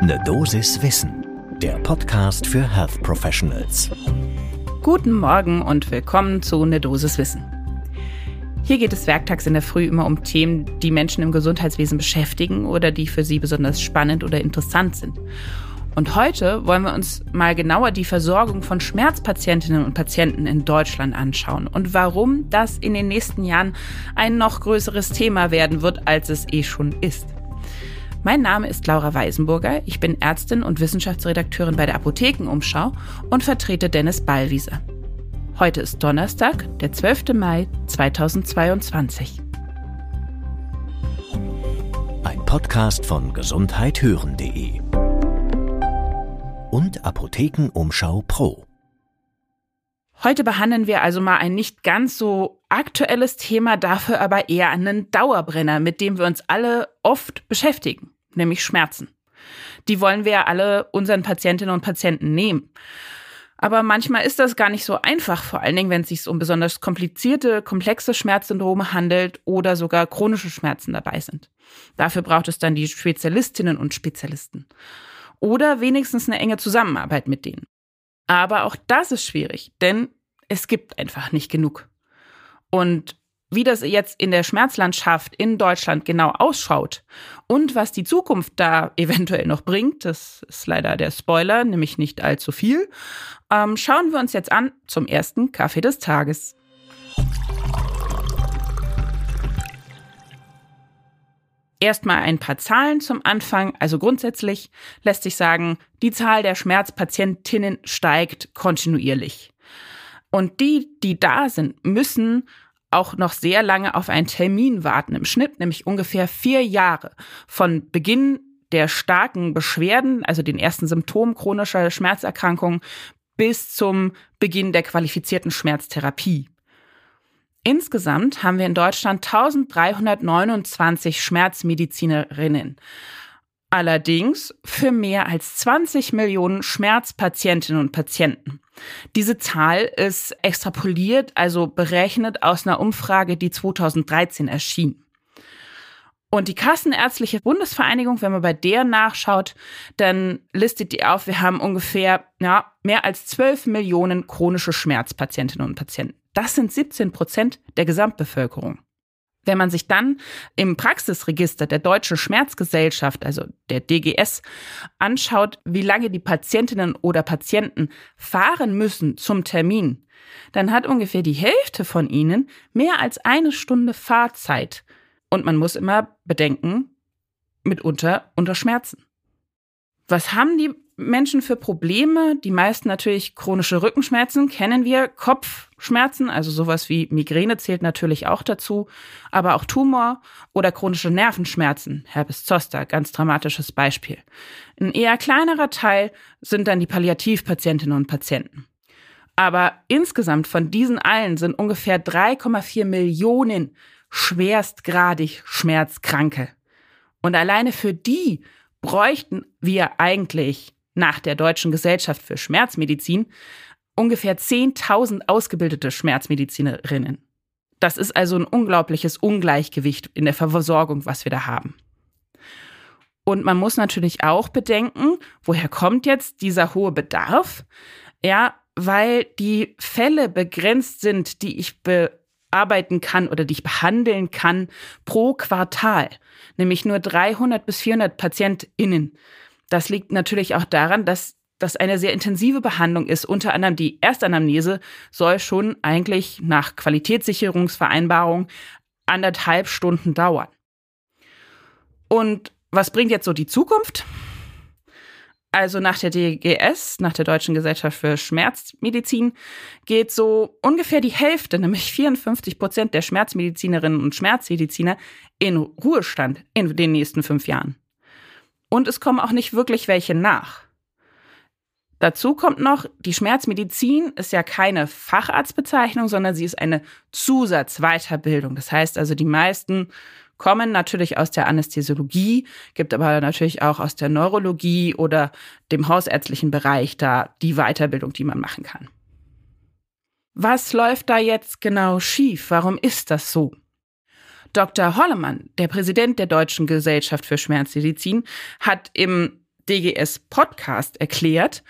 Ne Dosis Wissen, der Podcast für Health Professionals. Guten Morgen und willkommen zu Ne Dosis Wissen. Hier geht es werktags in der Früh immer um Themen, die Menschen im Gesundheitswesen beschäftigen oder die für sie besonders spannend oder interessant sind. Und heute wollen wir uns mal genauer die Versorgung von Schmerzpatientinnen und Patienten in Deutschland anschauen und warum das in den nächsten Jahren ein noch größeres Thema werden wird, als es eh schon ist. Mein Name ist Laura Weisenburger, ich bin Ärztin und Wissenschaftsredakteurin bei der Apothekenumschau und vertrete Dennis Ballwieser. Heute ist Donnerstag, der 12. Mai 2022. Ein Podcast von gesundheithören.de und Apothekenumschau Pro. Heute behandeln wir also mal ein nicht ganz so aktuelles Thema, dafür aber eher einen Dauerbrenner, mit dem wir uns alle oft beschäftigen, nämlich Schmerzen. Die wollen wir ja alle unseren Patientinnen und Patienten nehmen. Aber manchmal ist das gar nicht so einfach, vor allen Dingen, wenn es sich um besonders komplizierte, komplexe Schmerzsyndrome handelt oder sogar chronische Schmerzen dabei sind. Dafür braucht es dann die Spezialistinnen und Spezialisten oder wenigstens eine enge Zusammenarbeit mit denen. Aber auch das ist schwierig, denn es gibt einfach nicht genug. Und wie das jetzt in der Schmerzlandschaft in Deutschland genau ausschaut und was die Zukunft da eventuell noch bringt, das ist leider der Spoiler, nämlich nicht allzu viel, ähm, schauen wir uns jetzt an zum ersten Kaffee des Tages. Erstmal ein paar Zahlen zum Anfang. Also grundsätzlich lässt sich sagen, die Zahl der Schmerzpatientinnen steigt kontinuierlich. Und die, die da sind, müssen auch noch sehr lange auf einen Termin warten. Im Schnitt nämlich ungefähr vier Jahre von Beginn der starken Beschwerden, also den ersten Symptomen chronischer Schmerzerkrankung, bis zum Beginn der qualifizierten Schmerztherapie. Insgesamt haben wir in Deutschland 1329 Schmerzmedizinerinnen. Allerdings für mehr als 20 Millionen Schmerzpatientinnen und Patienten. Diese Zahl ist extrapoliert, also berechnet aus einer Umfrage, die 2013 erschien. Und die Kassenärztliche Bundesvereinigung, wenn man bei der nachschaut, dann listet die auf, wir haben ungefähr ja, mehr als 12 Millionen chronische Schmerzpatientinnen und Patienten. Das sind 17 Prozent der Gesamtbevölkerung. Wenn man sich dann im Praxisregister der Deutschen Schmerzgesellschaft, also der DGS, anschaut, wie lange die Patientinnen oder Patienten fahren müssen zum Termin, dann hat ungefähr die Hälfte von ihnen mehr als eine Stunde Fahrzeit. Und man muss immer bedenken, mitunter unter Schmerzen. Was haben die Menschen für Probleme? Die meisten natürlich chronische Rückenschmerzen kennen wir, Kopfschmerzen, also sowas wie Migräne zählt natürlich auch dazu, aber auch Tumor oder chronische Nervenschmerzen, Herpes zoster, ganz dramatisches Beispiel. Ein eher kleinerer Teil sind dann die Palliativpatientinnen und Patienten. Aber insgesamt von diesen allen sind ungefähr 3,4 Millionen schwerstgradig Schmerzkranke. Und alleine für die bräuchten wir eigentlich nach der Deutschen Gesellschaft für Schmerzmedizin ungefähr 10.000 ausgebildete Schmerzmedizinerinnen. Das ist also ein unglaubliches Ungleichgewicht in der Versorgung, was wir da haben. Und man muss natürlich auch bedenken, woher kommt jetzt dieser hohe Bedarf? Ja, weil die Fälle begrenzt sind, die ich bearbeiten kann oder die ich behandeln kann pro Quartal, nämlich nur 300 bis 400 PatientInnen. Das liegt natürlich auch daran, dass das eine sehr intensive Behandlung ist. Unter anderem die Erstanamnese soll schon eigentlich nach Qualitätssicherungsvereinbarung anderthalb Stunden dauern. Und was bringt jetzt so die Zukunft? Also nach der DGS, nach der Deutschen Gesellschaft für Schmerzmedizin, geht so ungefähr die Hälfte, nämlich 54 Prozent der Schmerzmedizinerinnen und Schmerzmediziner in Ruhestand in den nächsten fünf Jahren. Und es kommen auch nicht wirklich welche nach. Dazu kommt noch, die Schmerzmedizin ist ja keine Facharztbezeichnung, sondern sie ist eine Zusatzweiterbildung. Das heißt also, die meisten kommen natürlich aus der Anästhesiologie, gibt aber natürlich auch aus der Neurologie oder dem hausärztlichen Bereich da die Weiterbildung, die man machen kann. Was läuft da jetzt genau schief? Warum ist das so? Dr. Hollemann, der Präsident der Deutschen Gesellschaft für Schmerzmedizin, hat im DGS Podcast erklärt,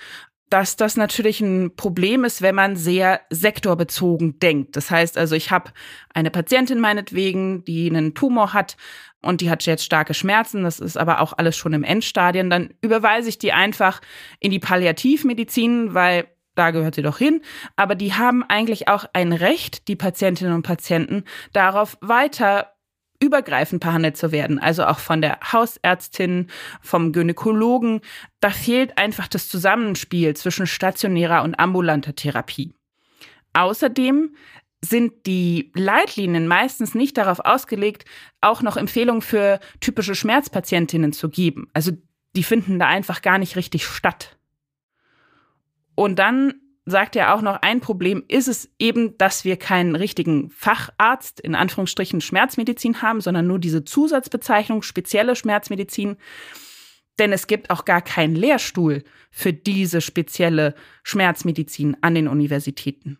dass das natürlich ein Problem ist, wenn man sehr sektorbezogen denkt. Das heißt also, ich habe eine Patientin meinetwegen, die einen Tumor hat und die hat jetzt starke Schmerzen, das ist aber auch alles schon im Endstadion, dann überweise ich die einfach in die Palliativmedizin, weil da gehört sie doch hin. Aber die haben eigentlich auch ein Recht, die Patientinnen und Patienten, darauf weiter übergreifend behandelt zu werden, also auch von der Hausärztin, vom Gynäkologen. Da fehlt einfach das Zusammenspiel zwischen stationärer und ambulanter Therapie. Außerdem sind die Leitlinien meistens nicht darauf ausgelegt, auch noch Empfehlungen für typische Schmerzpatientinnen zu geben. Also die finden da einfach gar nicht richtig statt. Und dann sagt er auch noch, ein Problem ist es eben, dass wir keinen richtigen Facharzt in Anführungsstrichen Schmerzmedizin haben, sondern nur diese Zusatzbezeichnung spezielle Schmerzmedizin. Denn es gibt auch gar keinen Lehrstuhl für diese spezielle Schmerzmedizin an den Universitäten.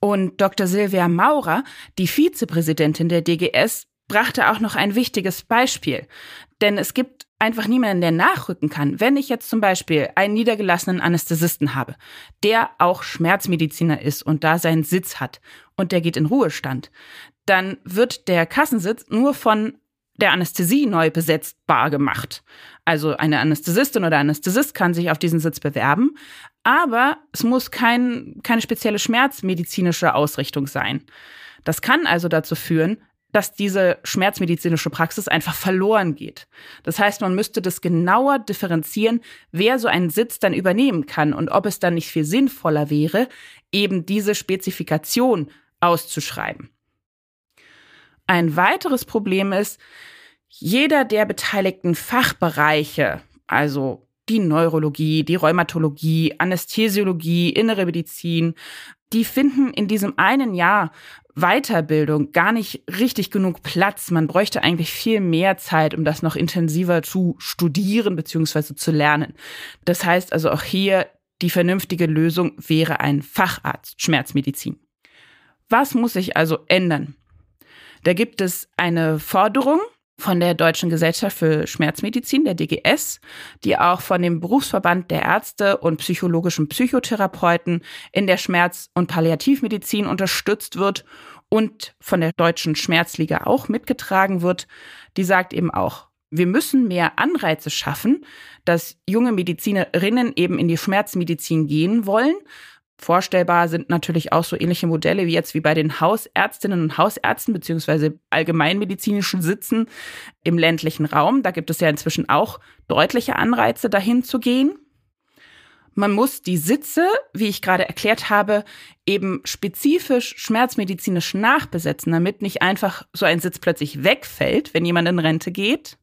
Und Dr. Silvia Maurer, die Vizepräsidentin der DGS, brachte auch noch ein wichtiges Beispiel. Denn es gibt einfach niemanden, der nachrücken kann. Wenn ich jetzt zum Beispiel einen niedergelassenen Anästhesisten habe, der auch Schmerzmediziner ist und da seinen Sitz hat und der geht in Ruhestand, dann wird der Kassensitz nur von der Anästhesie neu besetzbar gemacht. Also eine Anästhesistin oder Anästhesist kann sich auf diesen Sitz bewerben, aber es muss kein, keine spezielle schmerzmedizinische Ausrichtung sein. Das kann also dazu führen, dass diese schmerzmedizinische Praxis einfach verloren geht. Das heißt, man müsste das genauer differenzieren, wer so einen Sitz dann übernehmen kann und ob es dann nicht viel sinnvoller wäre, eben diese Spezifikation auszuschreiben. Ein weiteres Problem ist, jeder der beteiligten Fachbereiche, also die Neurologie, die Rheumatologie, Anästhesiologie, innere Medizin, die finden in diesem einen Jahr Weiterbildung gar nicht richtig genug Platz. Man bräuchte eigentlich viel mehr Zeit, um das noch intensiver zu studieren bzw. zu lernen. Das heißt also auch hier, die vernünftige Lösung wäre ein Facharzt Schmerzmedizin. Was muss sich also ändern? Da gibt es eine Forderung von der Deutschen Gesellschaft für Schmerzmedizin, der DGS, die auch von dem Berufsverband der Ärzte und psychologischen Psychotherapeuten in der Schmerz- und Palliativmedizin unterstützt wird und von der Deutschen Schmerzliga auch mitgetragen wird. Die sagt eben auch, wir müssen mehr Anreize schaffen, dass junge Medizinerinnen eben in die Schmerzmedizin gehen wollen Vorstellbar sind natürlich auch so ähnliche Modelle wie jetzt wie bei den Hausärztinnen und Hausärzten beziehungsweise allgemeinmedizinischen Sitzen im ländlichen Raum. Da gibt es ja inzwischen auch deutliche Anreize, dahin zu gehen. Man muss die Sitze, wie ich gerade erklärt habe, eben spezifisch schmerzmedizinisch nachbesetzen, damit nicht einfach so ein Sitz plötzlich wegfällt, wenn jemand in Rente geht.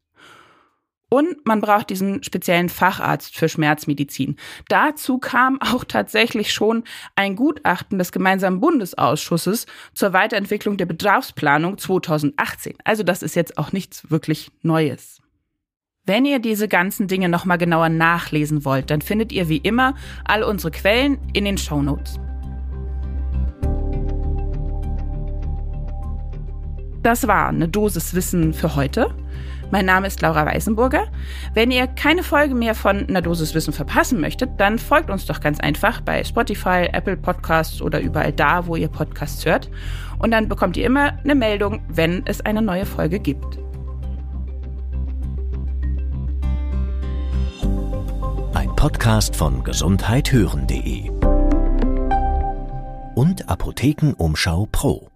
Und man braucht diesen speziellen Facharzt für Schmerzmedizin. Dazu kam auch tatsächlich schon ein Gutachten des gemeinsamen Bundesausschusses zur Weiterentwicklung der Bedarfsplanung 2018. Also das ist jetzt auch nichts wirklich Neues. Wenn ihr diese ganzen Dinge nochmal genauer nachlesen wollt, dann findet ihr wie immer all unsere Quellen in den Show Notes. Das war eine Dosis Wissen für heute. Mein Name ist Laura Weißenburger. Wenn ihr keine Folge mehr von einer Dosis Wissen verpassen möchtet, dann folgt uns doch ganz einfach bei Spotify, Apple Podcasts oder überall da, wo ihr Podcasts hört. Und dann bekommt ihr immer eine Meldung, wenn es eine neue Folge gibt. Ein Podcast von gesundheithören.de und Apothekenumschau Pro.